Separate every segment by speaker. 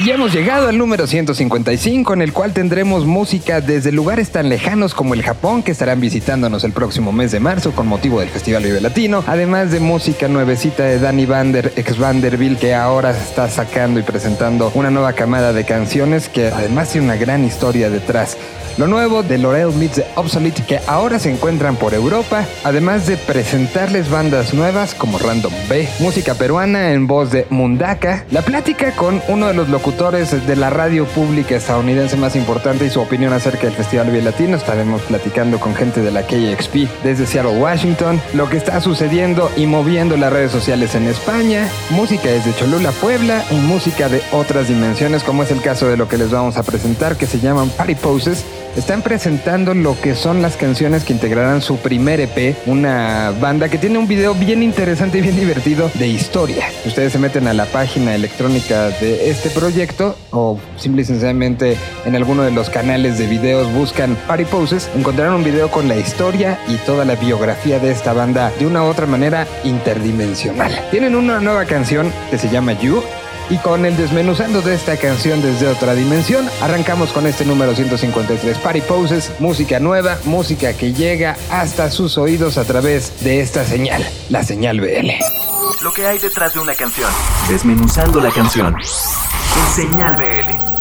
Speaker 1: Y hemos llegado al número 155 en el cual tendremos música desde lugares tan lejanos como el Japón que estarán visitándonos el próximo mes de marzo con motivo del Festival Vive Latino, además de música nuevecita de Danny Vander, ex Vanderbilt, que ahora está sacando y presentando una nueva camada de canciones que además tiene una gran historia detrás. Lo nuevo de Laurel meets the Obsolete que ahora se encuentran por Europa, además de presentarles bandas nuevas como Random B, música peruana en voz de Mundaka, la plática con uno de los locutores de la radio pública estadounidense más importante y su opinión acerca del Festival Vía Latino. Estaremos platicando con gente de la KXP desde Seattle, Washington, lo que está sucediendo y moviendo las redes sociales en España, música desde Cholula, Puebla y música de otras dimensiones, como es el caso de lo que les vamos a presentar, que se llaman Party Poses están presentando lo que son las canciones que integrarán su primer EP, una banda que tiene un video bien interesante y bien divertido de historia. Ustedes se meten a la página electrónica de este proyecto o simple y sencillamente en alguno de los canales de videos buscan Party Poses, encontrarán un video con la historia y toda la biografía de esta banda de una u otra manera interdimensional. Tienen una nueva canción que se llama You y con el desmenuzando de esta canción desde otra dimensión, arrancamos con este número 153 Party Poses, música nueva, música que llega hasta sus oídos a través de esta señal, la señal BL.
Speaker 2: Lo que hay detrás de una canción, desmenuzando la canción. En señal BL.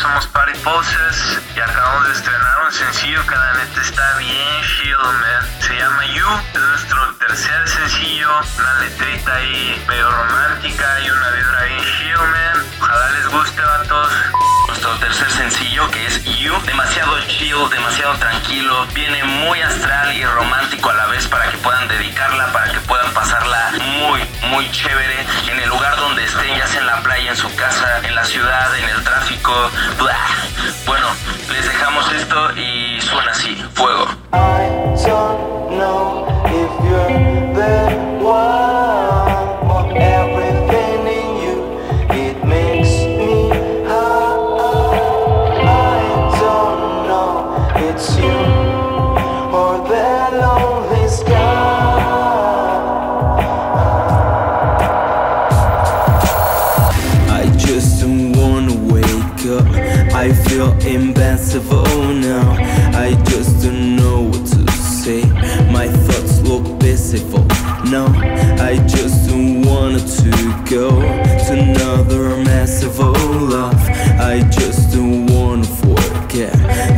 Speaker 3: Somos Party Poses y acabamos de estrenar un sencillo que la neta está bien chido, man. Se llama You, es nuestro tercer sencillo, una letrita ahí medio romántica y una vibra bien chido, man. Ojalá les guste, vatos. Nuestro tercer sencillo que es You, demasiado chill, demasiado tranquilo, viene muy astral y romántico a la vez para que puedan dedicarla, para que puedan pasarla muy, muy chévere en el lugar donde estén, ya sea en la playa, en su casa, en la ciudad, en el tráfico. Blah. Bueno, les dejamos esto y suena así, fuego.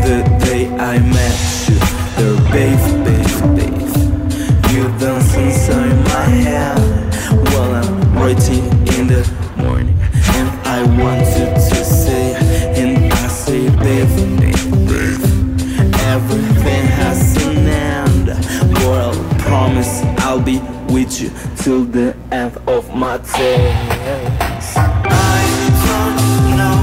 Speaker 4: The
Speaker 5: day I met you. There, babe, babe, babe. You dance inside my head while I'm writing in the morning. And I wanted to say, and I say, babe, babe, babe. Everything has an end. But I'll promise I'll be with you till the end of my days.
Speaker 4: I don't know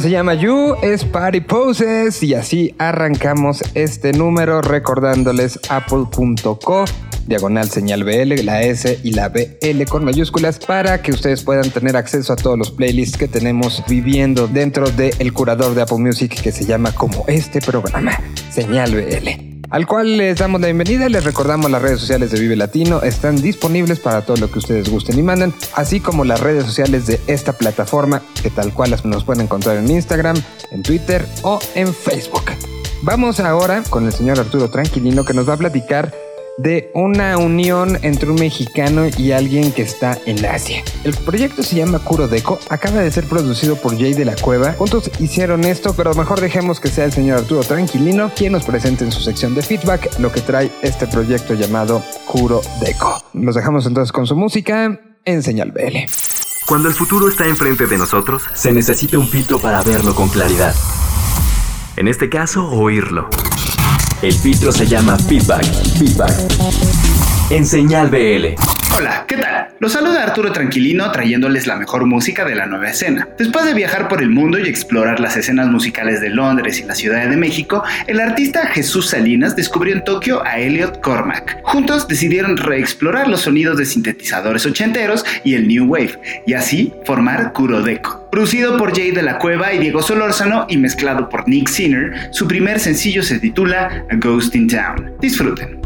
Speaker 1: se llama You, es Party Poses y así arrancamos este número recordándoles apple.co diagonal señal BL, la S y la BL con mayúsculas para que ustedes puedan tener acceso a todos los playlists que tenemos viviendo dentro del curador de Apple Music que se llama como este programa, señal BL al cual les damos la bienvenida. Les recordamos las redes sociales de Vive Latino están disponibles para todo lo que ustedes gusten y manden, así como las redes sociales de esta plataforma que tal cual nos pueden encontrar en Instagram, en Twitter o en Facebook. Vamos ahora con el señor Arturo Tranquilino que nos va a platicar de una unión entre un mexicano y alguien que está en Asia. El proyecto se llama Kuro Deco, acaba de ser producido por Jay de la Cueva. Juntos hicieron esto, pero mejor dejemos que sea el señor Arturo Tranquilino quien nos presente en su sección de feedback lo que trae este proyecto llamado Kuro Deco. Los dejamos entonces con su música en Señal BL.
Speaker 2: Cuando el futuro está enfrente de nosotros, se necesita un filtro para verlo con claridad. En este caso, oírlo. El filtro se llama Feedback. Feedback. En Señal BL.
Speaker 6: Hola, ¿qué tal? Los saluda Arturo Tranquilino trayéndoles la mejor música de la nueva escena. Después de viajar por el mundo y explorar las escenas musicales de Londres y la Ciudad de México, el artista Jesús Salinas descubrió en Tokio a Elliot Cormack. Juntos decidieron reexplorar los sonidos de sintetizadores ochenteros y el New Wave, y así formar Kurodeco. Producido por Jay de la Cueva y Diego Solórzano y mezclado por Nick Sinner, su primer sencillo se titula A Ghost in Town. Disfruten.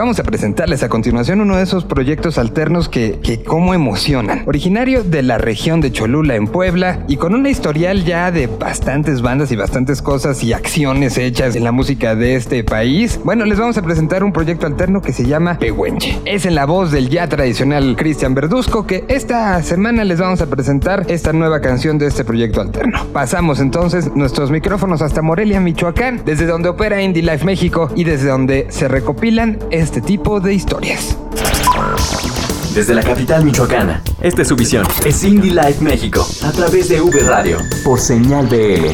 Speaker 1: Vamos a presentarles a continuación uno de esos proyectos alternos que, que como emocionan. Originario de la región de Cholula en Puebla y con una historial ya de bastantes bandas y bastantes cosas y acciones hechas en la música de este país. Bueno, les vamos a presentar un proyecto alterno que se llama Pehuenche. Es en la voz del ya tradicional Cristian Verduzco que esta semana les vamos a presentar esta nueva canción de este proyecto alterno. Pasamos entonces nuestros micrófonos hasta Morelia, Michoacán, desde donde opera Indie Life México y desde donde se recopilan este tipo de historias.
Speaker 2: Desde la capital michoacana, esta es su visión. Es Indie Life México, a través de V Radio, por señal BL.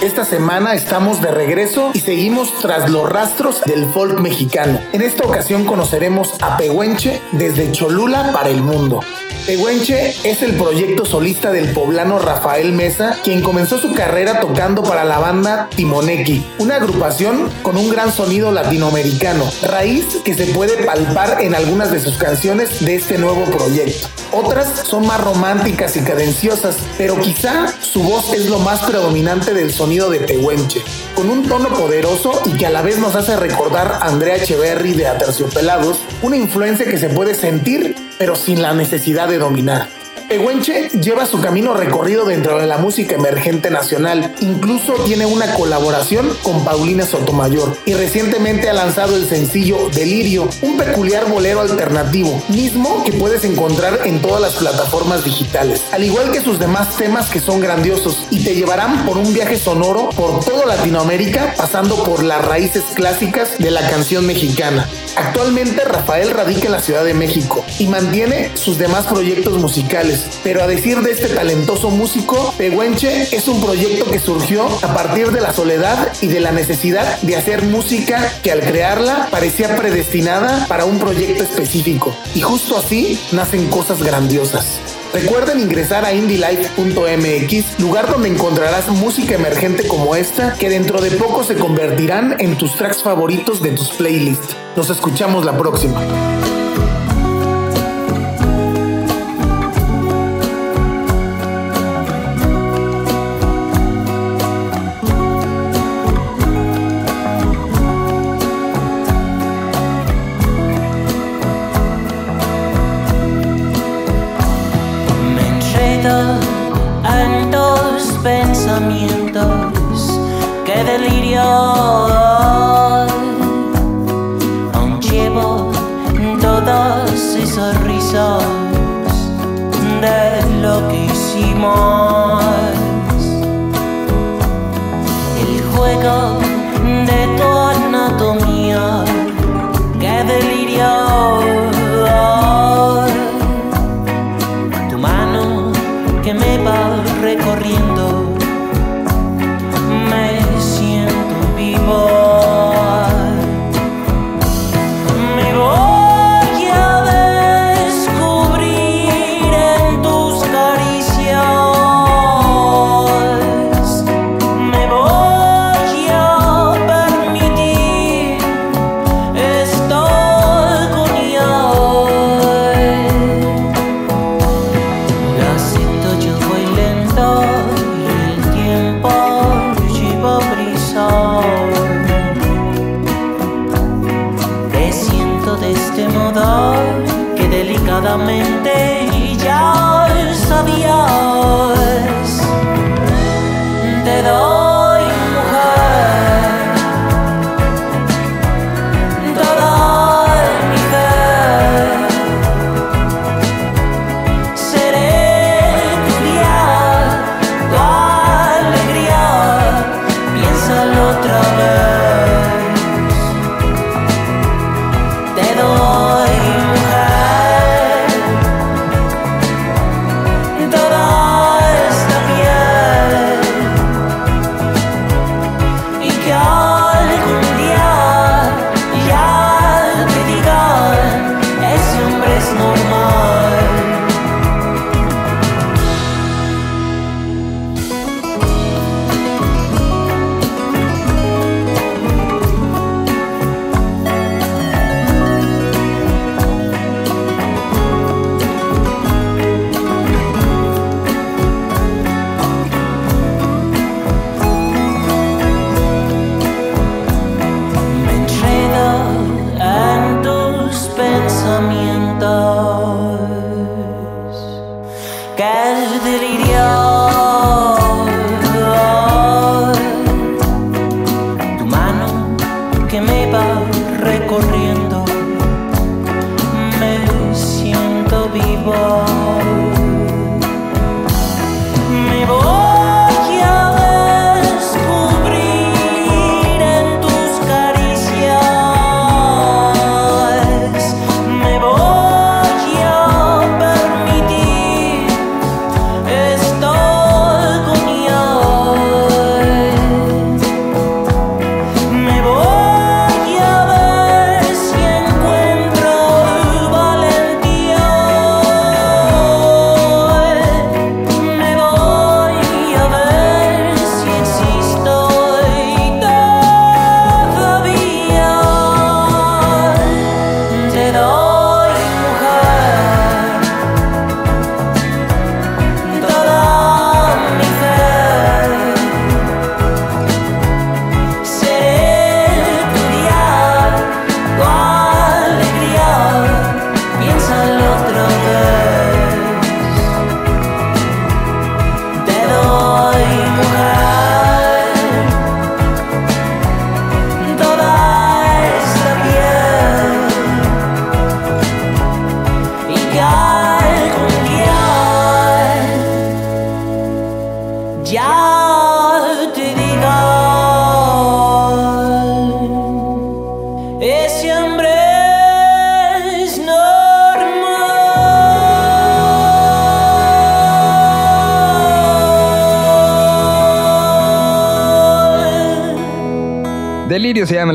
Speaker 7: Esta semana estamos de regreso y seguimos tras los rastros del folk mexicano. En esta ocasión conoceremos a Pehuenche desde Cholula para el mundo. Pehuenche es el proyecto solista del poblano Rafael Mesa, quien comenzó su carrera tocando para la banda Timoneki, una agrupación con un gran sonido latinoamericano, raíz que se puede palpar en algunas de sus canciones de este nuevo proyecto. Otras son más románticas y cadenciosas, pero quizá su voz es lo más predominante del sonido de Pehuenche, con un tono poderoso y que a la vez nos hace recordar a Andrea Echeverry de Aterciopelados, una influencia que se puede sentir, pero sin la necesidad de dominar. Pehuenche lleva su camino recorrido dentro de la música emergente nacional. Incluso tiene una colaboración con Paulina Sotomayor y recientemente ha lanzado el sencillo Delirio, un peculiar bolero alternativo, mismo que puedes encontrar en todas las plataformas digitales, al igual que sus demás temas que son grandiosos y te llevarán por un viaje sonoro por toda Latinoamérica, pasando por las raíces clásicas de la canción mexicana. Actualmente Rafael radica en la Ciudad de México y mantiene sus demás proyectos musicales, pero a decir de este talentoso músico, Pehuenche es un proyecto que surgió a partir de la soledad y de la necesidad de hacer música que al crearla parecía predestinada para un proyecto específico. Y justo así nacen cosas grandiosas. Recuerden ingresar a indylife.mx, lugar donde encontrarás música emergente como esta, que dentro de poco se convertirán en tus tracks favoritos de tus playlists. Nos escuchamos la próxima.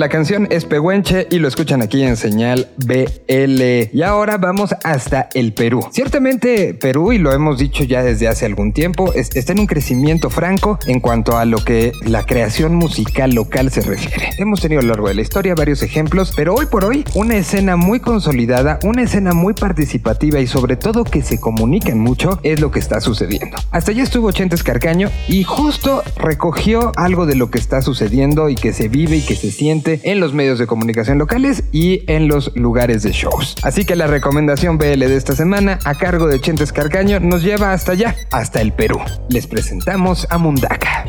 Speaker 8: La
Speaker 1: canción, es Pehuenche y lo escuchan aquí en señal BL. Y ahora vamos hasta el Perú. Ciertamente Perú, y lo hemos dicho ya desde hace algún tiempo, es- está en un crecimiento franco en cuanto a lo que la creación musical local se refiere. Hemos tenido a lo largo de la historia varios ejemplos, pero hoy por hoy una escena muy consolidada, una escena muy participativa y sobre todo que se comunican mucho es lo que está sucediendo. Hasta allá estuvo Chentes Carcaño y justo recogió algo de lo que está sucediendo y que se vive y que se siente en los medios de comunicación locales y en los lugares de shows. Así que la recomendación BL de esta semana a cargo de Chentes Carcaño nos lleva hasta allá, hasta el Perú. Les presentamos a Mundaka.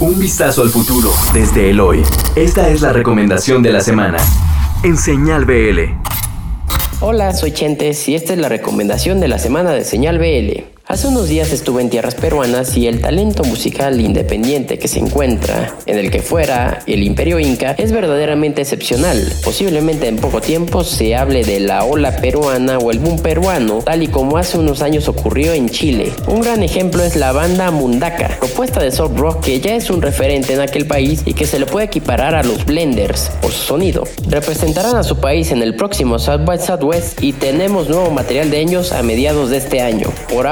Speaker 2: Un vistazo al futuro desde el hoy. Esta es la recomendación de la semana. En Señal BL.
Speaker 4: Hola, soy Chentes y esta es la recomendación de la semana de Señal BL. Hace unos días estuve en tierras peruanas y el talento musical independiente que se encuentra en el que fuera el Imperio Inca es verdaderamente excepcional. Posiblemente en poco tiempo se hable de la ola peruana o el boom peruano, tal y como hace unos años ocurrió en Chile. Un gran ejemplo es la banda Mundaka, propuesta de soft rock que ya es un referente en aquel país y que se le puede equiparar a los Blenders por su sonido. Representarán a su país en el próximo South by Southwest y tenemos nuevo material de ellos a mediados de este año. Por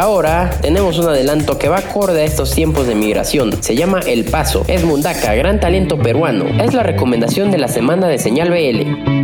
Speaker 4: tenemos un adelanto que va acorde a estos tiempos de migración. Se llama El Paso. Es Mundaka, gran talento peruano. Es la recomendación de la semana de Señal BL.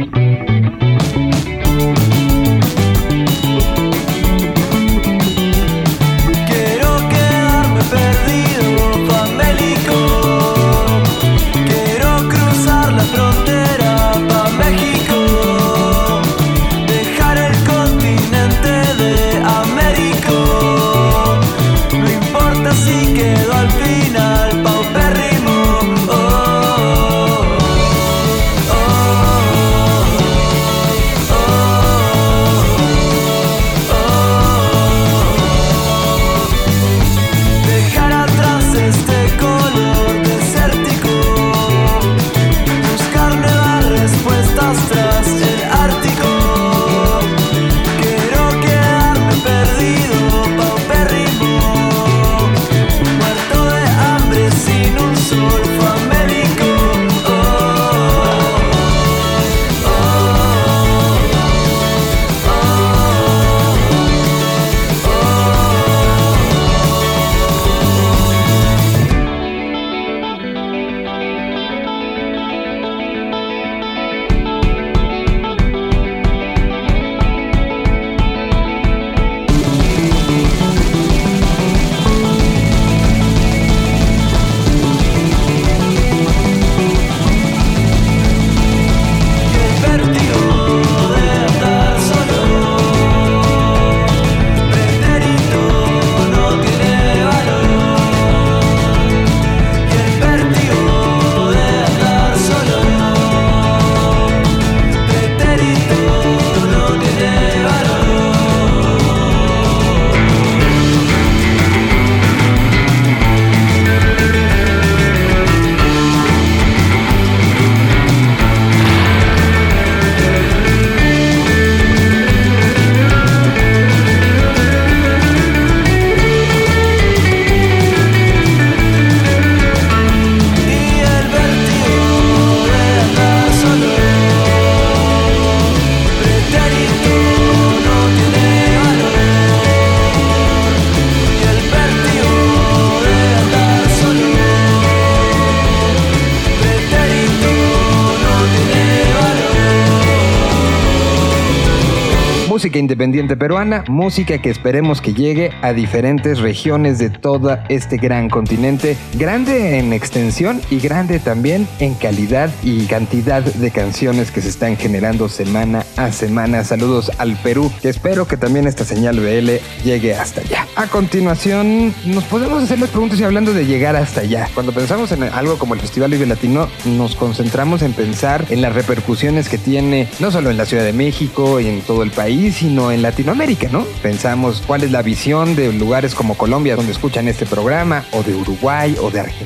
Speaker 1: Música que esperemos que llegue a diferentes regiones de todo este gran continente, grande en extensión y grande también en calidad y cantidad de canciones que se están generando semana a semana. Saludos al Perú, espero que también esta señal BL llegue hasta allá. A continuación, nos podemos hacer las preguntas y hablando de llegar hasta allá. Cuando pensamos en algo como el Festival Vive Latino, nos concentramos en pensar en las repercusiones que tiene no solo en la Ciudad de México y en todo el país, sino en Latinoamérica, ¿no? Pensamos cuál es la visión de lugares como Colombia donde escuchan este programa, o de Uruguay, o de Argentina,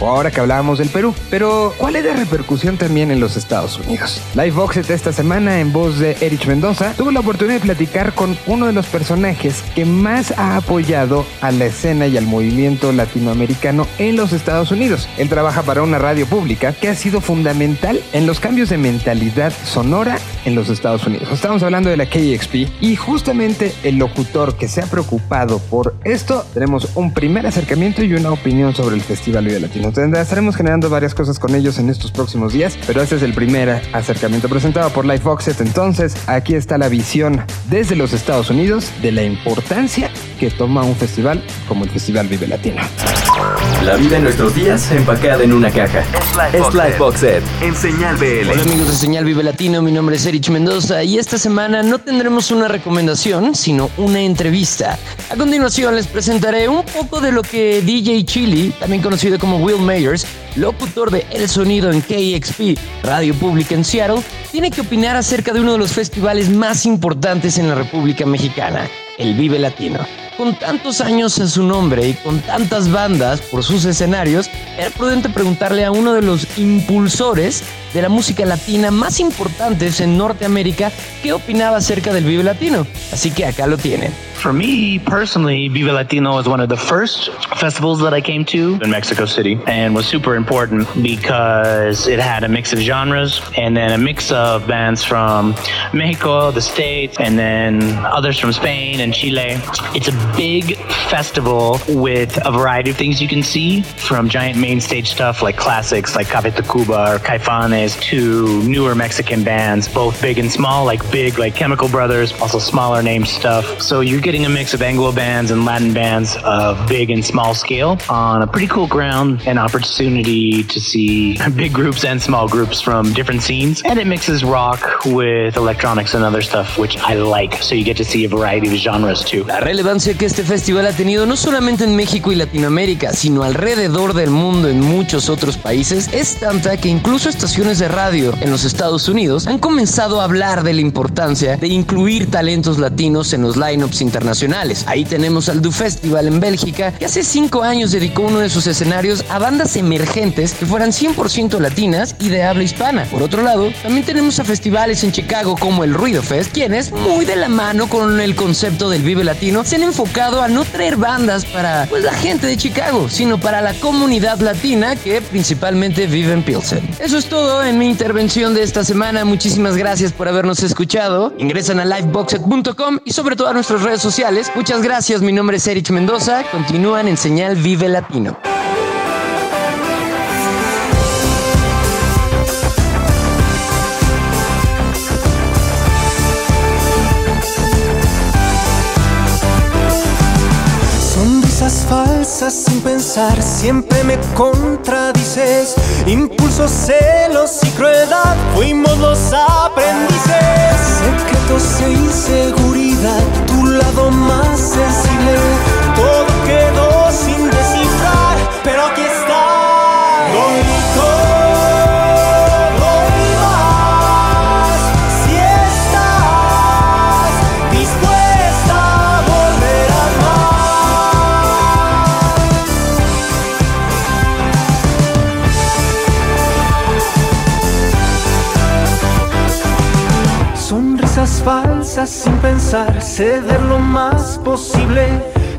Speaker 1: o ahora que hablábamos del Perú. Pero, ¿cuál es la repercusión también en los Estados Unidos? Live Boxet esta semana en voz de Erich Mendoza tuvo la oportunidad de platicar con uno de los personajes que más ha apoyado a la escena y al movimiento latinoamericano en los Estados Unidos. Él trabaja para una radio pública que ha sido fundamental en los cambios de mentalidad sonora en los Estados Unidos. Estamos hablando de la KXP y justamente el locutor que se ha preocupado por esto, tenemos un primer acercamiento y una opinión sobre el Festival Vive Latino. Estaremos generando varias cosas con ellos en estos próximos días, pero este es el primer acercamiento presentado por Life. Entonces, aquí está la visión desde los Estados Unidos de la importancia que toma un festival como el Festival Vive Latino.
Speaker 2: La vida en nuestros días empacada en una caja. Es Lifebox Ed, en Señal BL.
Speaker 9: Hola amigos de Señal Vive Latino, mi nombre es Erich Mendoza y esta semana no tendremos una recomendación, sino una entrevista. A continuación les presentaré un poco de lo que DJ Chili, también conocido como Will Mayers, locutor de El Sonido en KXP, Radio Pública en Seattle, tiene que opinar acerca de uno de los festivales más importantes en la República Mexicana, el Vive Latino. Con tantos años a su nombre y con tantas bandas por sus escenarios, era prudente preguntarle a uno de los impulsores de la música latina más importantes en Norteamérica qué opinaba acerca del Vive Latino. Así que acá lo tienen.
Speaker 10: For me personally, Viva Latino was one of the first festivals that I came to in Mexico City and was super important because it had a mix of genres and then a mix of bands from Mexico, the States, and then others from Spain and Chile. It's a big festival with a variety of things you can see from giant main stage stuff like classics like Café Tacuba or Caifanes to newer Mexican bands, both big and small, like big like Chemical Brothers, also smaller name stuff. So you're getting a mix of Anglo bands and Latin bands of big and small scale on a pretty cool ground, an opportunity to see big groups and small groups from different scenes. And it mixes rock with electronics and other stuff, which I like. So you get to see a variety of genres too.
Speaker 9: La relevancia que este festival ha tenido no solamente en México y Latinoamérica, sino alrededor del mundo en muchos otros países, es tanta que incluso estaciones de radio en los Estados Unidos han comenzado a hablar de la importancia de incluir talentos latinos en los lineups internacionales. Ahí tenemos al Du Festival en Bélgica, que hace cinco años dedicó uno de sus escenarios a bandas emergentes que fueran 100% latinas y de habla hispana. Por otro lado, también tenemos a festivales en Chicago como el Ruido Fest, quienes, muy de la mano con el concepto del Vive Latino, se han enfocado a no traer bandas para pues, la gente de Chicago, sino para la comunidad latina que principalmente vive en Pilsen. Eso es todo en mi intervención de esta semana. Muchísimas gracias por habernos escuchado. Ingresan a liveboxet.com y sobre todo a nuestras redes sociales. Muchas gracias. Mi nombre es Erich Mendoza. Continúan en Señal Vive Latino.
Speaker 11: Sin pensar, siempre me contradices. Impulsos, celos y crueldad, fuimos los aprendices. Secretos e inseguridad, tu lado más sensible. Sin pensar, ceder lo más posible.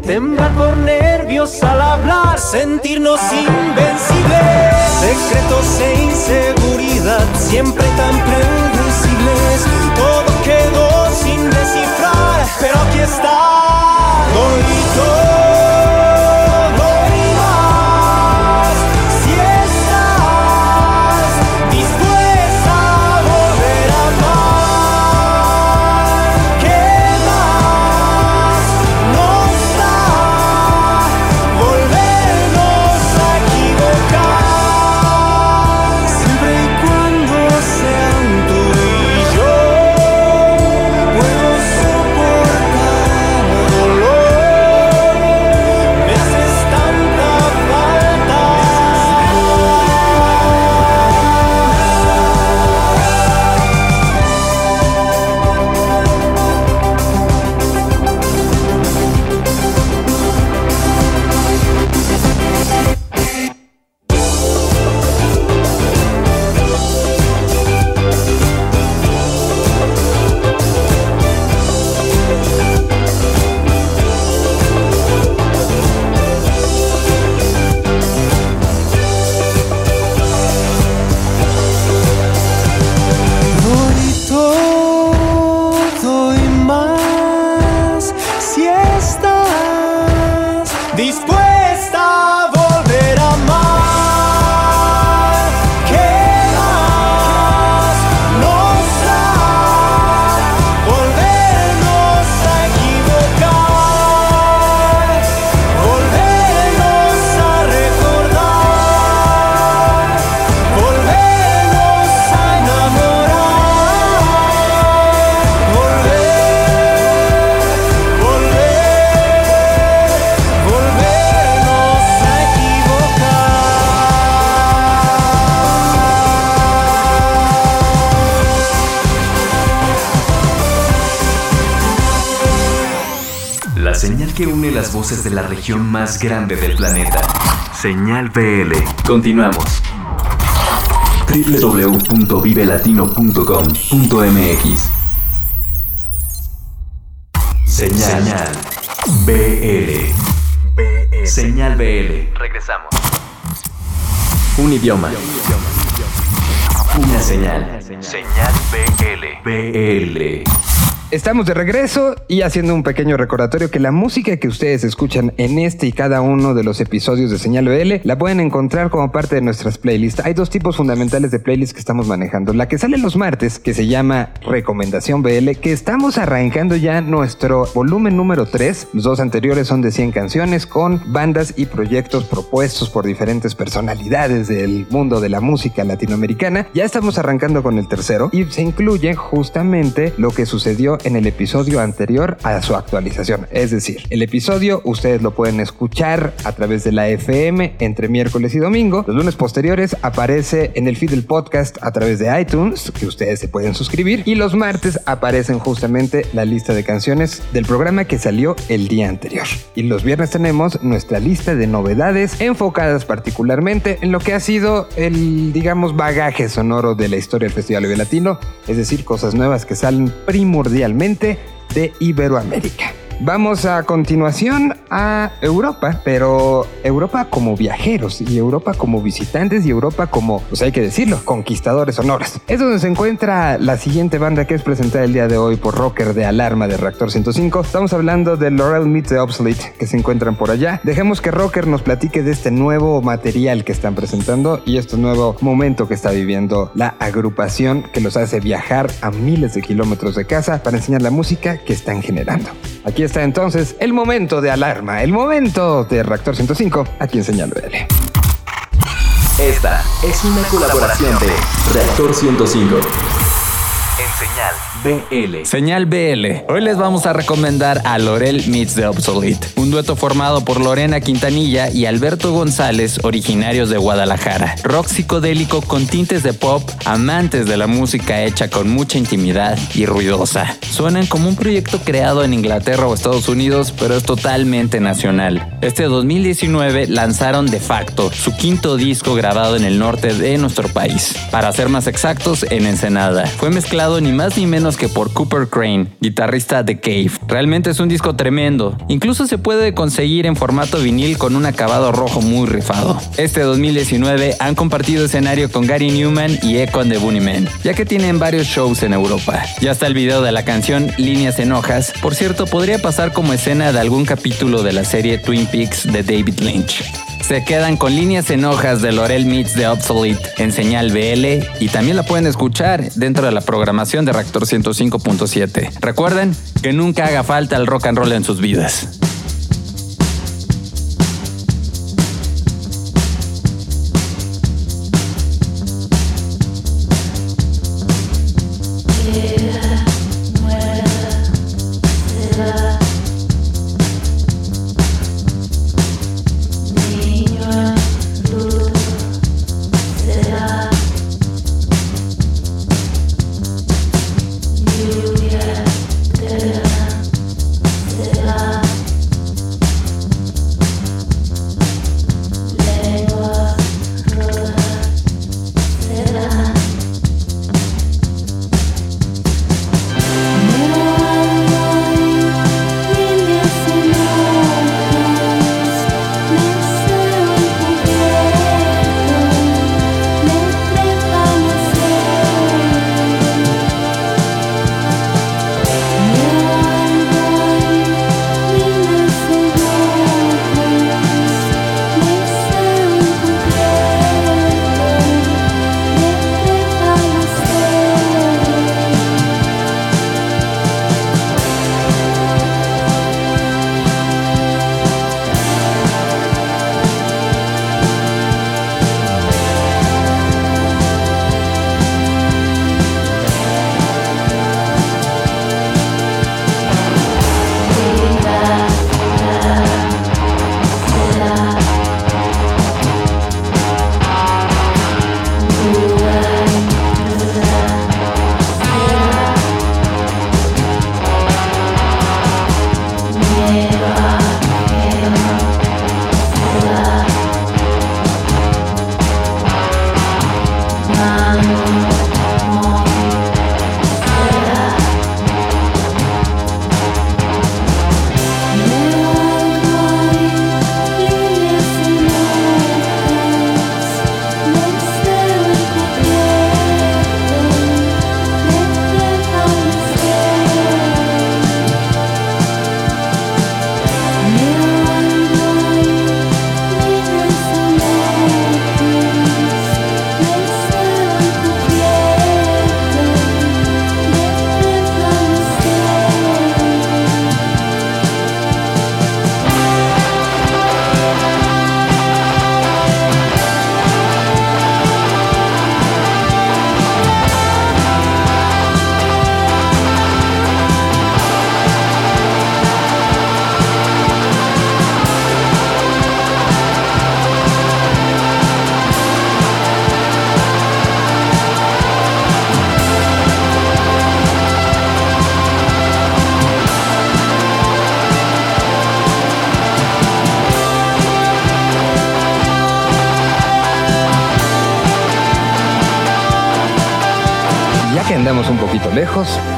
Speaker 11: Temblar por nervios al hablar, sentirnos invencibles. Secretos e inseguridad, siempre tan predecibles. Todo quedó sin descifrar, pero aquí está. Doy
Speaker 2: une las voces de la región más grande del planeta. Señal BL. Continuamos. www.vivelatino.com.mx Señal BL. Señal BL. Regresamos. Un idioma. Una señal. Señal BL. BL.
Speaker 1: Estamos de regreso y haciendo un pequeño recordatorio que la música que ustedes escuchan en este y cada uno de los episodios de Señal BL la pueden encontrar como parte de nuestras playlists. Hay dos tipos fundamentales de playlists que estamos manejando. La que sale los martes, que se llama Recomendación BL, que estamos arrancando ya nuestro volumen número 3. Los dos anteriores son de 100 canciones con bandas y proyectos propuestos por diferentes personalidades del mundo de la música latinoamericana. Ya estamos arrancando con el tercero y se incluye justamente lo que sucedió en el episodio anterior a su actualización. Es decir, el episodio ustedes lo pueden escuchar a través de la FM entre miércoles y domingo. Los lunes posteriores aparece en el feed del podcast a través de iTunes, que ustedes se pueden suscribir. Y los martes aparecen justamente la lista de canciones del programa que salió el día anterior. Y los viernes tenemos nuestra lista de novedades enfocadas particularmente en lo que ha sido el, digamos, bagaje sonoro de la historia del Festival Vive Latino. Es decir, cosas nuevas que salen primordialmente de Iberoamérica. Vamos a continuación a Europa, pero Europa como viajeros y Europa como visitantes y Europa como, pues hay que decirlo, conquistadores sonoras. Es donde se encuentra la siguiente banda que es presentada el día de hoy por Rocker de Alarma de Reactor 105. Estamos hablando de Laurel Meets the Obsolete que se encuentran por allá. Dejemos que Rocker nos platique de este nuevo material que están presentando y este nuevo momento que está viviendo la agrupación que los hace viajar a miles de kilómetros de casa para enseñar la música que están generando. Aquí está entonces el momento de alarma, el momento de Reactor 105, aquí en Señal BL.
Speaker 2: Esta es una colaboración de Reactor 105 en Señal BL.
Speaker 12: Señal BL. Hoy les vamos a recomendar a Lorel Meets the Obsolete, un dueto formado por Lorena Quintanilla y Alberto González, originarios de Guadalajara. Rock psicodélico con tintes de pop, amantes de la música hecha con mucha intimidad y ruidosa. Suenan como un proyecto creado en Inglaterra o Estados Unidos, pero es totalmente nacional. Este 2019 lanzaron De facto, su quinto disco grabado en el norte de nuestro país. Para ser más exactos, en Ensenada. Fue mezclado ni más ni menos que por Cooper Crane, guitarrista de Cave. Realmente es un disco tremendo. Incluso se puede conseguir en formato vinil con un acabado rojo muy rifado. Este 2019 han compartido escenario con Gary Newman y Econ de Bunnyman, ya que tienen varios shows en Europa. Ya está el video de la canción Líneas en hojas. Por cierto, podría pasar como escena de algún capítulo de la serie Twin Peaks de David Lynch. Se quedan con líneas en hojas de Lorel Meets the Obsolete en señal BL y también la pueden escuchar dentro de la programación de Reactor 105.7. Recuerden que nunca haga falta el rock and roll en sus vidas.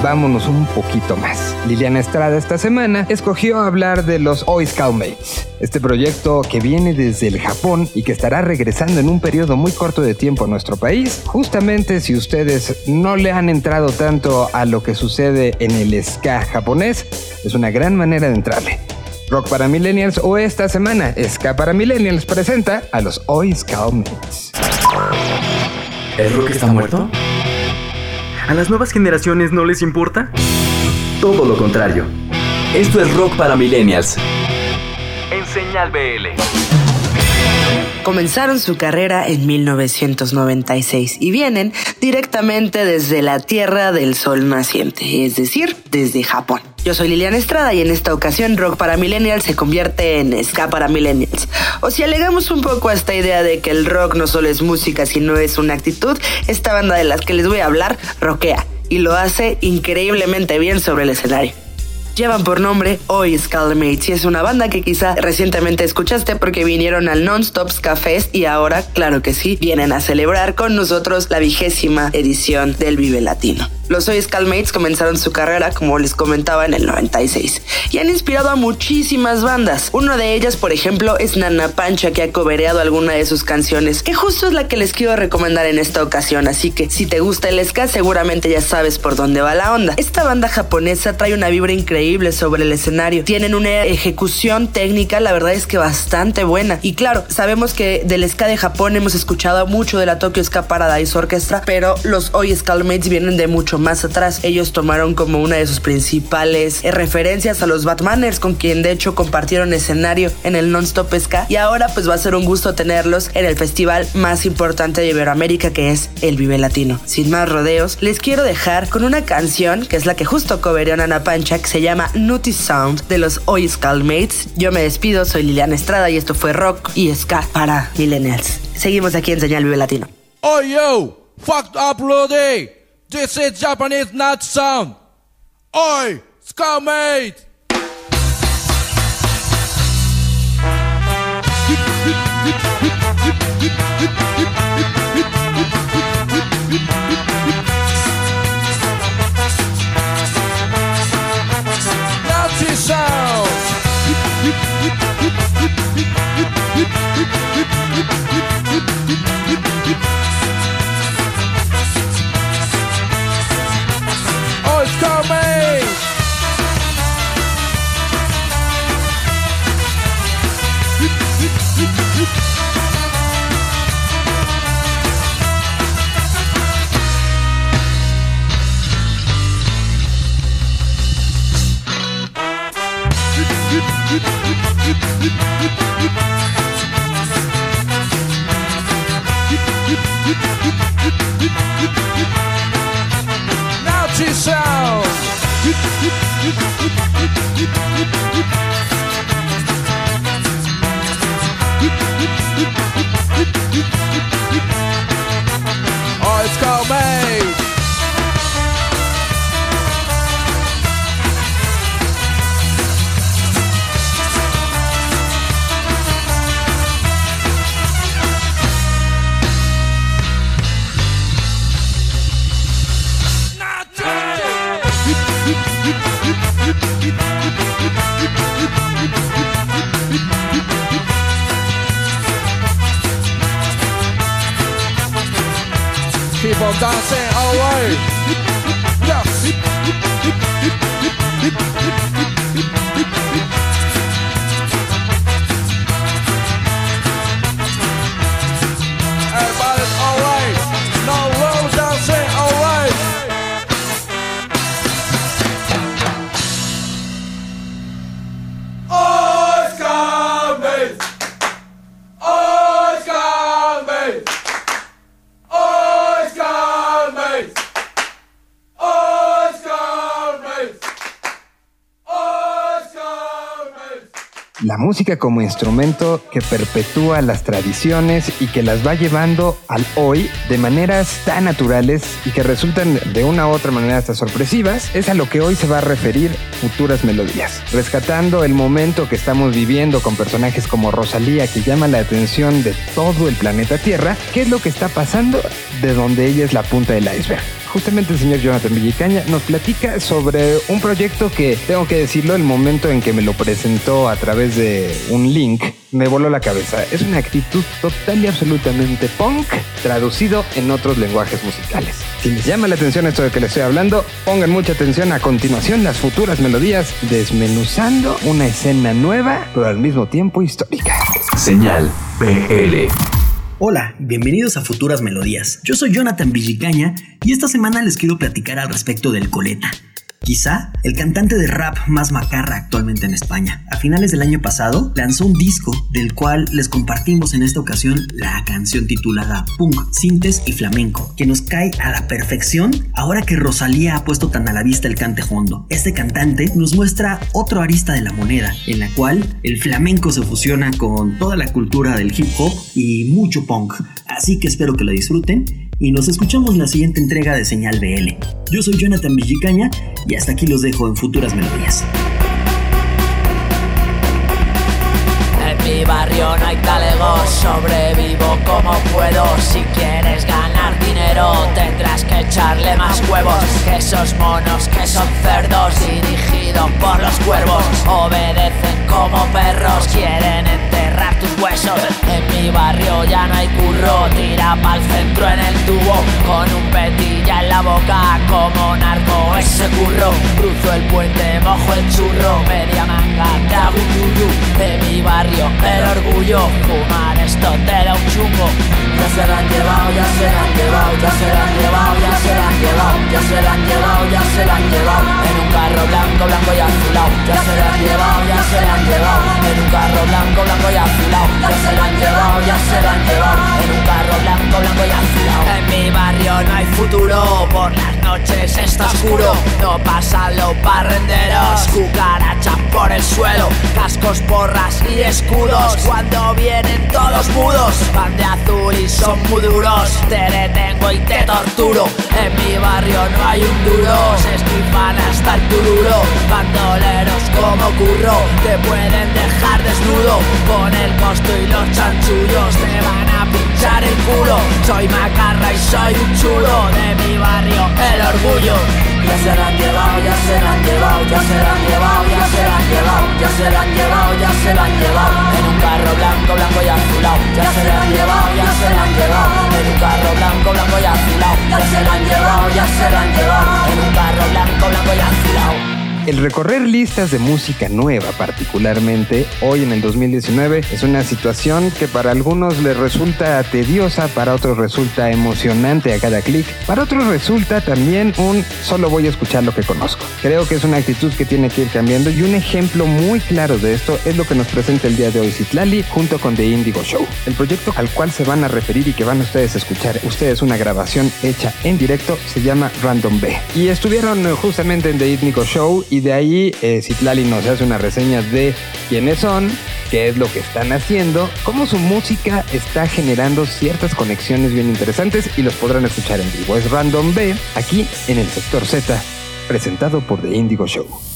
Speaker 1: Vámonos un poquito más. Liliana Estrada esta semana escogió hablar de los Oi Scoutmates, este proyecto que viene desde el Japón y que estará regresando en un periodo muy corto de tiempo a nuestro país. Justamente si ustedes no le han entrado tanto a lo que sucede en el ska japonés, es una gran manera de entrarle. Rock para Millennials o esta semana, Ska para Millennials presenta a los Oi Scoutmates.
Speaker 2: ¿El rock está muerto? ¿A las nuevas generaciones no les importa? Todo lo contrario. Esto es Rock para Millennials. En Señal BL.
Speaker 13: Comenzaron su carrera en 1996 y vienen directamente desde la Tierra del Sol naciente, es decir, desde Japón. Yo soy Liliana Estrada y en esta ocasión Rock para Millennials se convierte en Ska para Millennials. O si alegamos un poco a esta idea de que el rock no solo es música, sino es una actitud, esta banda de las que les voy a hablar rockea y lo hace increíblemente bien sobre el escenario. Llevan por nombre Hoy Skullmates y es una banda que quizá recientemente escuchaste porque vinieron al Non-Stop Ska Fest y ahora, claro que sí, vienen a celebrar con nosotros la vigésima edición del Vive Latino. Los Hoy Skullmates comenzaron su carrera, como les comentaba, en el 96 y han inspirado a muchísimas bandas. Una de ellas, por ejemplo, es Nana Pancha, que ha cobereado alguna de sus canciones, que justo es la que les quiero recomendar en esta ocasión. Así que si te gusta el ska, seguramente ya sabes por dónde va la onda. Esta banda japonesa trae una vibra increíble sobre el escenario. Tienen una ejecución técnica, la verdad es que bastante buena. Y claro, sabemos que del ska de Japón hemos escuchado mucho de la Tokyo Ska Paradise Orchestra, pero los Hoy Skullmates vienen de mucho más atrás. Ellos tomaron como una de sus principales eh, referencias a los Batmaners, con quien de hecho compartieron escenario en el Non-Stop Ska. Y ahora pues va a ser un gusto tenerlos en el festival más importante de Iberoamérica, que es el Vive Latino. Sin más rodeos, les quiero dejar con una canción que es la que justo cobereó Nana Pancha, que se llama Nutty Sound de los Oi Skullmates. Yo me despido, soy Liliana Estrada y esto fue Rock y Ska para Millennials. Seguimos aquí en Señal Vive Latino.
Speaker 14: Oh yo, fucked up Rudy. This is Japanese nut sound. Oi. Nazi
Speaker 1: música como instrumento que perpetúa las tradiciones y que las va llevando al hoy de maneras tan naturales y que resultan de una u otra manera hasta sorpresivas, es a lo que hoy se va a referir futuras melodías. Rescatando el momento que estamos viviendo con personajes como Rosalía que llama la atención de todo el planeta Tierra, ¿qué es lo que está pasando de donde ella es la punta del iceberg? Justamente el señor Jonathan Villicaña nos platica sobre un proyecto que, tengo que decirlo, el momento en que me lo presentó a través de un link, me voló la cabeza. Es una actitud total y absolutamente punk, traducido en otros lenguajes musicales. Si les llama la atención esto de que les estoy hablando, pongan mucha atención a continuación las futuras melodías, desmenuzando una escena nueva, pero al mismo tiempo histórica.
Speaker 2: Señal BL.
Speaker 15: Hola, bienvenidos a Futuras Melodías. Yo soy Jonathan Villicaña y esta semana les quiero platicar al respecto del Coleta. Quizá el cantante de rap más macarra actualmente en España. A finales del año pasado lanzó un disco del cual les compartimos en esta ocasión la canción titulada Punk, Sintes y Flamenco, que nos cae a la perfección ahora que Rosalía ha puesto tan a la vista el cante hondo. Este cantante nos muestra otro arista de la moneda, en la cual el flamenco se fusiona con toda la cultura del hip hop y mucho punk. Así que espero que lo disfruten y nos escuchamos la siguiente entrega de Señal BL. Yo soy Jonathan Villicaña y hasta aquí los dejo en futuras melodías.
Speaker 16: En mi barrio no hay talegos, sobrevivo como puedo. Si quieres ganar dinero, tendrás que echarle más huevos esos monos que son cerdos, dirigidos por los cuervos. Obedecen como perros, quieren enterrar tus huesos. En mi barrio ya no hay curro, tira pa'l centro en el tubo, con un petilla en la boca, como narco ese curro. Cruzo el puente, mojo el churro, media manga, te hago un. De mi barrio, el orgullo, fumar esto te da un chungo. Ya se la han llevado, ya se la han llevado, ya se la han llevado, ya se la han llevado, ya se la han llevado, ya se la han llevado. En un carro blanco, blanco y azulado, ya se la han llevado, ya se la han llevado. En un carro blanco, blanco y azulado, ya se la han llevado, ya se la han llevado. En un carro blanco, blanco y azulado. En mi barrio no hay futuro, por las noches está oscuro. No pasan los barrenderos, cucarachas por el suelo, cascos, porras y escudos. Cuando vienen todos mudos, van de azul y son muy duros. Te detengo y te torturo. En mi barrio no hay un duro, se esquifan hasta el tururo. Bandoleros como curro, te pueden dejar desnudo. Con el costo y los chanchullos te van a Soy macarra y soy un chulo de mi barrio, el orgullo. Ya se la han llevado, ya se la han llevado, ya se la han llevado, ya se la han llevado, ya se la han llevado, ya se la han llevado. En un carro blanco, blanco y azulado. Ya se la han llevado, ya se la han llevado. En un carro blanco, blanco y azulado. Ya se la han llevado, ya se la han llevado. En un carro blanco, blanco y azulado.
Speaker 1: El recorrer listas de música nueva, particularmente hoy en el 2019, es una situación que para algunos les resulta tediosa, para otros resulta emocionante a cada clic, para otros resulta también un solo voy a escuchar lo que conozco. Creo que es una actitud que tiene que ir cambiando y un ejemplo muy claro de esto es lo que nos presenta el día de hoy Citlali junto con The Indigo Show. El proyecto al cual se van a referir y que van ustedes a escuchar, ustedes una grabación hecha en directo, se llama Random B. Y estuvieron justamente en The Indigo Show y de ahí eh, Citlali nos hace una reseña de quiénes son, qué es lo que están haciendo, cómo su música está generando ciertas conexiones bien interesantes y los podrán escuchar en vivo. Es Random B, aquí en el sector Z, presentado por The Indigo Show.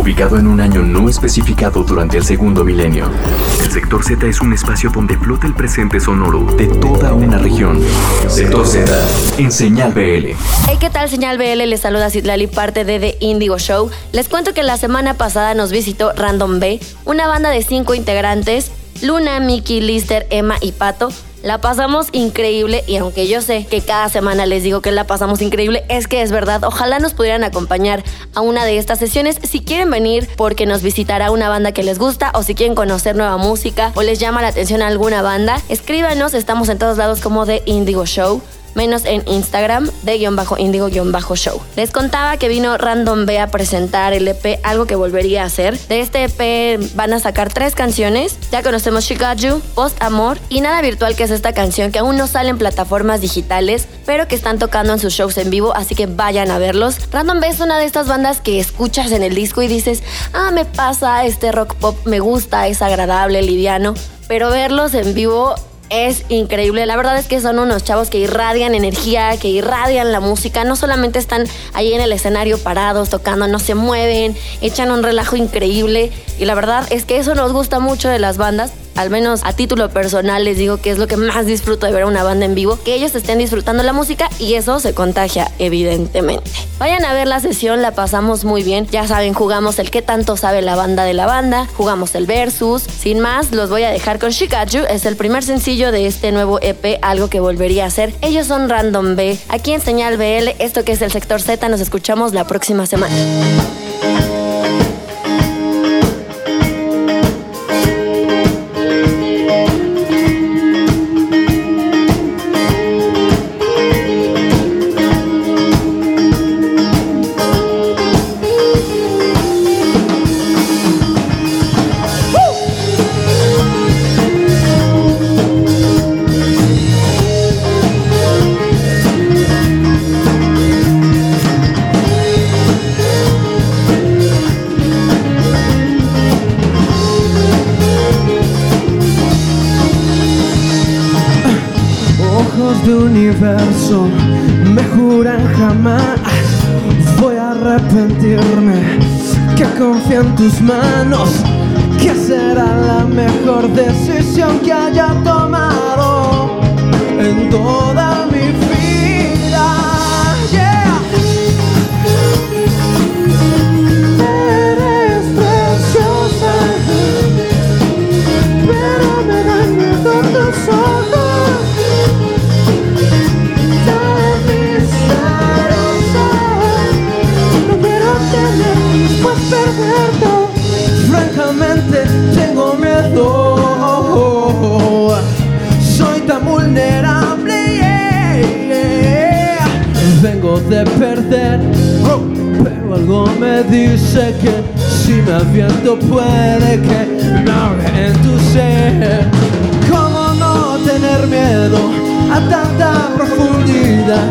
Speaker 2: Ubicado en un año no especificado durante el segundo milenio, el sector Z es un espacio donde flota el presente sonoro de toda una región. Sector Z, en señal BL.
Speaker 17: Hey, ¿qué tal, señal BL? Les saluda Citlali, parte de The Indigo Show. Les cuento que la semana pasada nos visitó Random B, una banda de cinco integrantes: Luna, Mickey, Lister, Emma y Pato. La pasamos increíble y aunque yo sé que cada semana les digo que la pasamos increíble, es que es verdad. Ojalá nos pudieran acompañar a una de estas sesiones si quieren venir porque nos visitará una banda que les gusta o si quieren conocer nueva música o les llama la atención alguna banda. Escríbanos, estamos en todos lados como The Indigo Show menos en Instagram de guion bajo indigo guion bajo show. Les contaba que vino Random B a presentar el EP, algo que volvería a hacer. De este EP van a sacar tres canciones. Ya conocemos She Post Amor y Nada Virtual, que es esta canción que aún no sale en plataformas digitales, pero que están tocando en sus shows en vivo, así que vayan a verlos. Random B es una de estas bandas que escuchas en el disco y dices, ah, me pasa, este rock pop me gusta, es agradable, liviano, pero verlos en vivo es increíble. La verdad es que son unos chavos que irradian energía, que irradian la música. No solamente están ahí en el escenario parados, tocando, no se mueven, echan un relajo increíble. Y la verdad es que eso nos gusta mucho de las bandas. Al menos a título personal les digo que es lo que más disfruto de ver a una banda en vivo, que ellos estén disfrutando la música y eso se contagia evidentemente. Vayan a ver la sesión, la pasamos muy bien, ya saben, jugamos el qué tanto sabe la banda de la banda, jugamos el versus, sin más, los voy a dejar con Shikachu, es el primer sencillo de este nuevo EP, algo que volvería a hacer. Ellos son Random B, aquí en Señal BL, esto que es el sector Z, nos escuchamos la próxima semana.
Speaker 11: Soy tan vulnerable. yeah, yeah. Vengo de perder, oh, pero algo me dice que si me aviento puede que me ahogue en tu ser. ¿Cómo no tener miedo a tanta profundidad?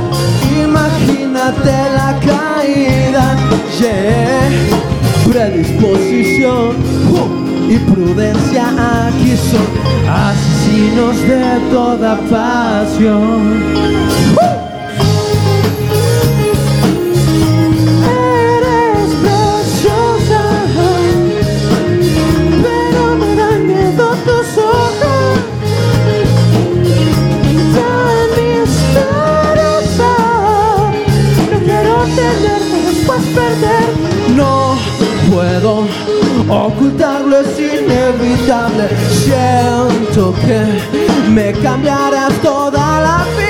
Speaker 11: Imagínate la caída, yeah. predisposición uh, y prudencia aquí son asesinos de toda pasión. Eres preciosa, pero me dan miedo tus ojos. Tan misteriosa, no quiero tenerte después perder. No puedo ocultarlo, es inevitable. Siento que me cambiarás toda la vida.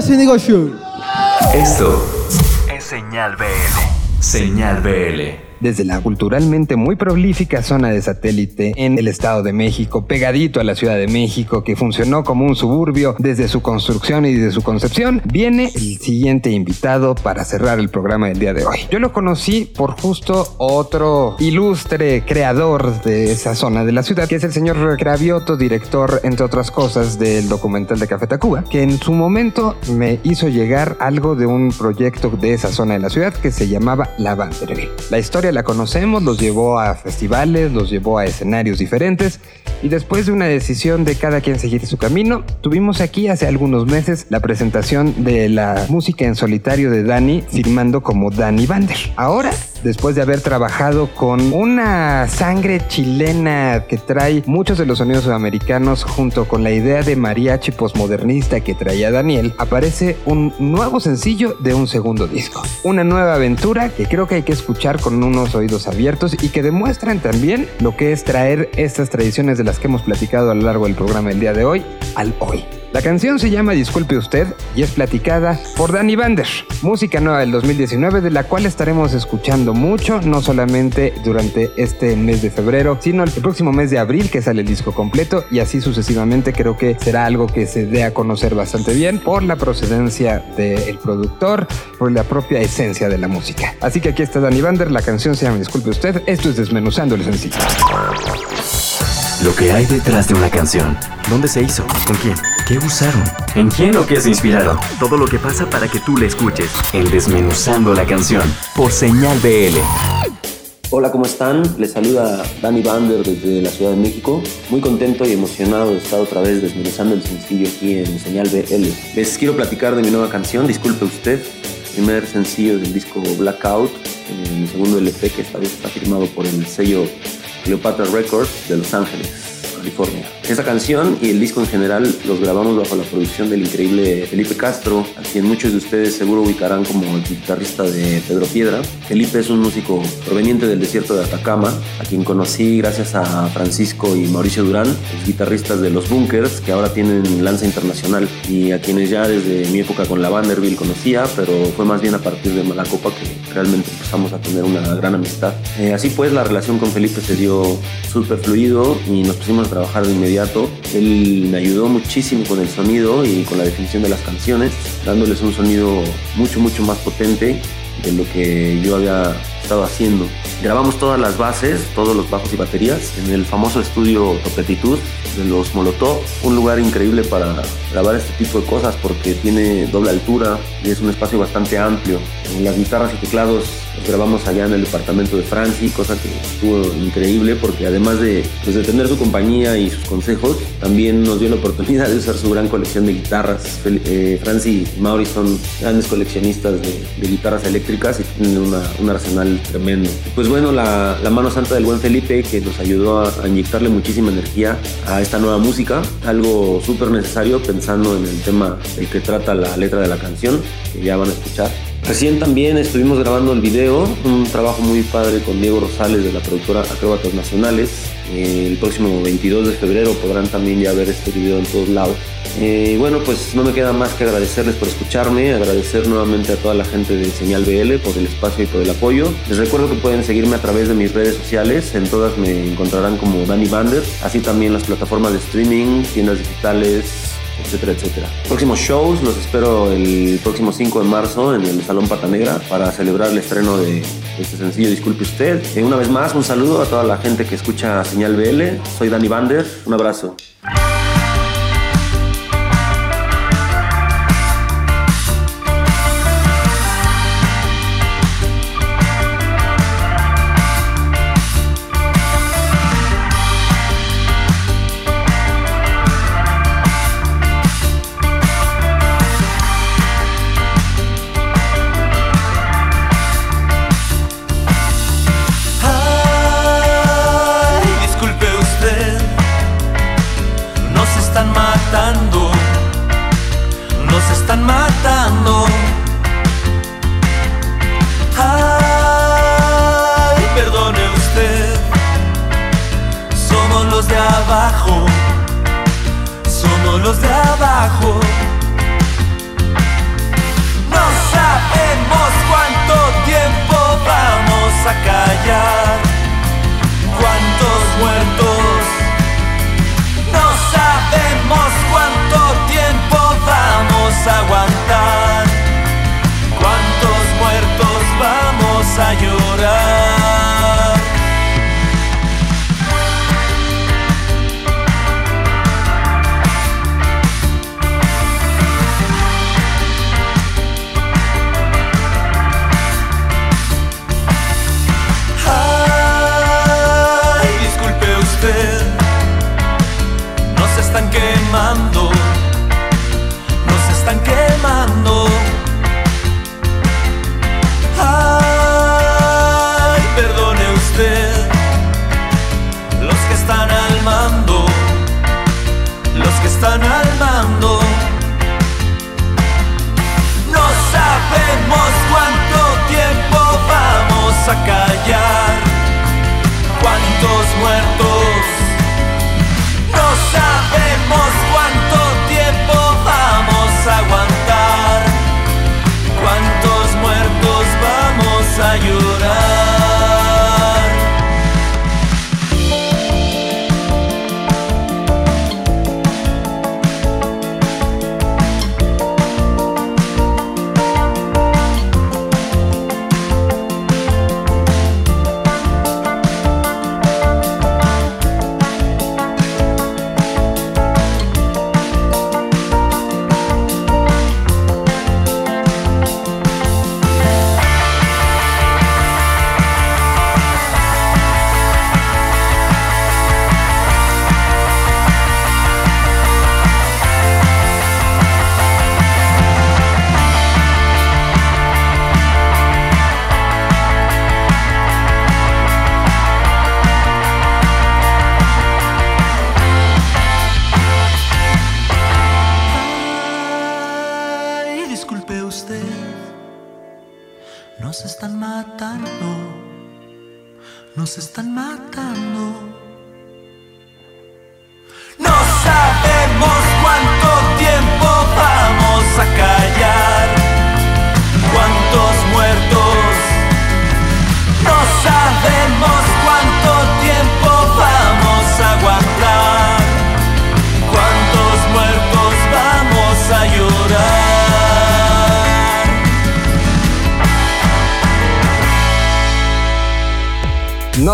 Speaker 11: Show.
Speaker 2: Esto es Señal BL. Señal BL.
Speaker 1: Desde la culturalmente muy prolífica zona de satélite en el Estado de México, pegadito a la Ciudad de México, que funcionó como un suburbio desde su construcción y desde su concepción, viene el siguiente invitado para cerrar el programa del día de hoy. Yo lo conocí por justo otro ilustre creador de esa zona de la ciudad, que es el señor Cravioto, director, entre otras cosas, del documental de Café Tacuba, que en su momento me hizo llegar algo de un proyecto de esa zona de la ciudad que se llamaba La Banderé. La historia la conocemos, los llevó a festivales, los llevó a escenarios diferentes y después de una decisión de cada quien seguir su camino, tuvimos aquí hace algunos meses la presentación de la música en solitario de Dani firmando como Dani Vander. Ahora, después de haber trabajado con una sangre chilena que trae muchos de los sonidos sudamericanos junto con la idea de mariachi posmodernista que traía Daniel, aparece un nuevo sencillo de un segundo disco. Una nueva aventura que creo que hay que escuchar con oídos abiertos y que demuestran también lo que es traer estas tradiciones de las que hemos platicado a lo largo del programa el día de hoy al hoy. La canción se llama Disculpe usted y es platicada por Danny Vander, música nueva del 2019 de la cual estaremos escuchando mucho, no solamente durante este mes de febrero, sino el próximo mes de abril que sale el disco completo y así sucesivamente creo que será algo que se dé a conocer bastante bien por la procedencia del productor, por la propia esencia de la música. Así que aquí está Danny Vander, la canción se llama Disculpe usted, esto es Desmenuzando el sencillo.
Speaker 2: Lo que hay detrás de una canción. ¿Dónde se hizo? ¿Con quién? ¿Qué usaron? ¿En quién o qué se inspiraron? Todo lo que pasa para que tú la escuches. En Desmenuzando la canción. Por Señal BL.
Speaker 18: Hola, ¿cómo están? Les saluda Danny Bander desde la Ciudad de México. Muy contento y emocionado de estar otra vez desmenuzando el sencillo aquí en Señal BL. Les quiero platicar de mi nueva canción, Disculpe Usted, primer sencillo del disco Blackout, eh, mi segundo LP que esta vez está firmado por el sello Cleopatra Records de Los Ángeles, California. Esta canción y el disco en general los grabamos bajo la producción del increíble Felipe Castro, a quien muchos de ustedes seguro ubicarán como el guitarrista de Pedro Piedra. Felipe es un músico proveniente del desierto de Atacama, a quien conocí gracias a Francisco y Mauricio Durán, guitarristas de Los Bunkers, que ahora tienen lanza internacional, y a quienes ya desde mi época con la Vanderbilt conocía, pero fue más bien a partir de Malacopa que realmente empezamos a tener una gran amistad. Eh, así pues, la relación con Felipe se dio súper fluido y nos pusimos a trabajar de inmediato. Él me ayudó muchísimo con el sonido y con la definición de las canciones, dándoles un sonido mucho, mucho más potente de lo que yo había estado haciendo. Grabamos todas las bases, todos los bajos y baterías en el famoso estudio Topetitud de los Molotov, un lugar increíble para grabar este tipo de cosas porque tiene doble altura y es un espacio bastante amplio. Las guitarras y teclados grabamos allá en el departamento de Franci, cosa que estuvo increíble porque además de, pues, de tener su compañía y sus consejos, también nos dio la oportunidad de usar su gran colección de guitarras. Eh, Franci y Mauri son grandes coleccionistas de, de guitarras eléctricas y tienen una- un arsenal tremendo. Pues bueno, la, mano santa del buen Felipe que nos ayudó a, a inyectarle muchísima energía a esta nueva música, algo súper necesario pensando en el tema del que trata la letra de la canción, que ya van a escuchar. Recién también estuvimos grabando el video, un trabajo muy padre con Diego Rosales de la productora Acróbatas Nacionales. Eh, el próximo 22 de febrero podrán también ya ver este video en todos lados. Eh, bueno, pues no me queda más que agradecerles por escucharme, agradecer nuevamente a toda la gente de Señal BL por el espacio y por el apoyo. Les recuerdo que pueden seguirme a través de mis redes sociales, en todas me encontrarán como Danny Bander, así también las plataformas de streaming, tiendas digitales, etcétera, etcétera. Próximos shows los espero el próximo 5 de marzo en el Salón Pata Negra para celebrar el estreno de este sencillo Disculpe Usted. Eh, una vez más, un saludo a toda la gente que escucha Señal BL. Soy Dani Bander, un abrazo.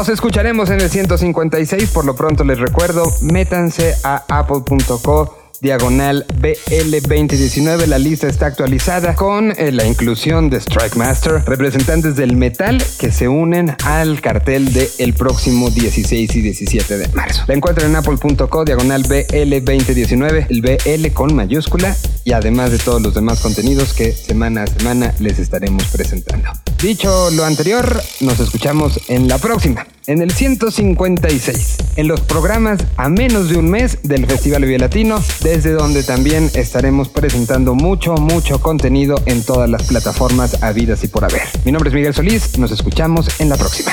Speaker 19: Nos
Speaker 1: escucharemos en el 156. Por lo pronto les recuerdo, métanse a apple.co diagonal BL2019. La lista está actualizada con eh, la inclusión de Strike Master, representantes del metal que se unen al cartel del próximo 16 y 17 de marzo. La encuentran en apple.co diagonal BL2019, el BL con mayúscula y además de todos los demás contenidos que semana a semana les estaremos presentando. Dicho lo anterior, nos escuchamos en la próxima, en el 156, en los programas a menos de un mes del Festival Vía Latino, desde donde también estaremos presentando mucho, mucho contenido en todas las plataformas habidas y por haber. Mi nombre es Miguel Solís, nos escuchamos en la próxima.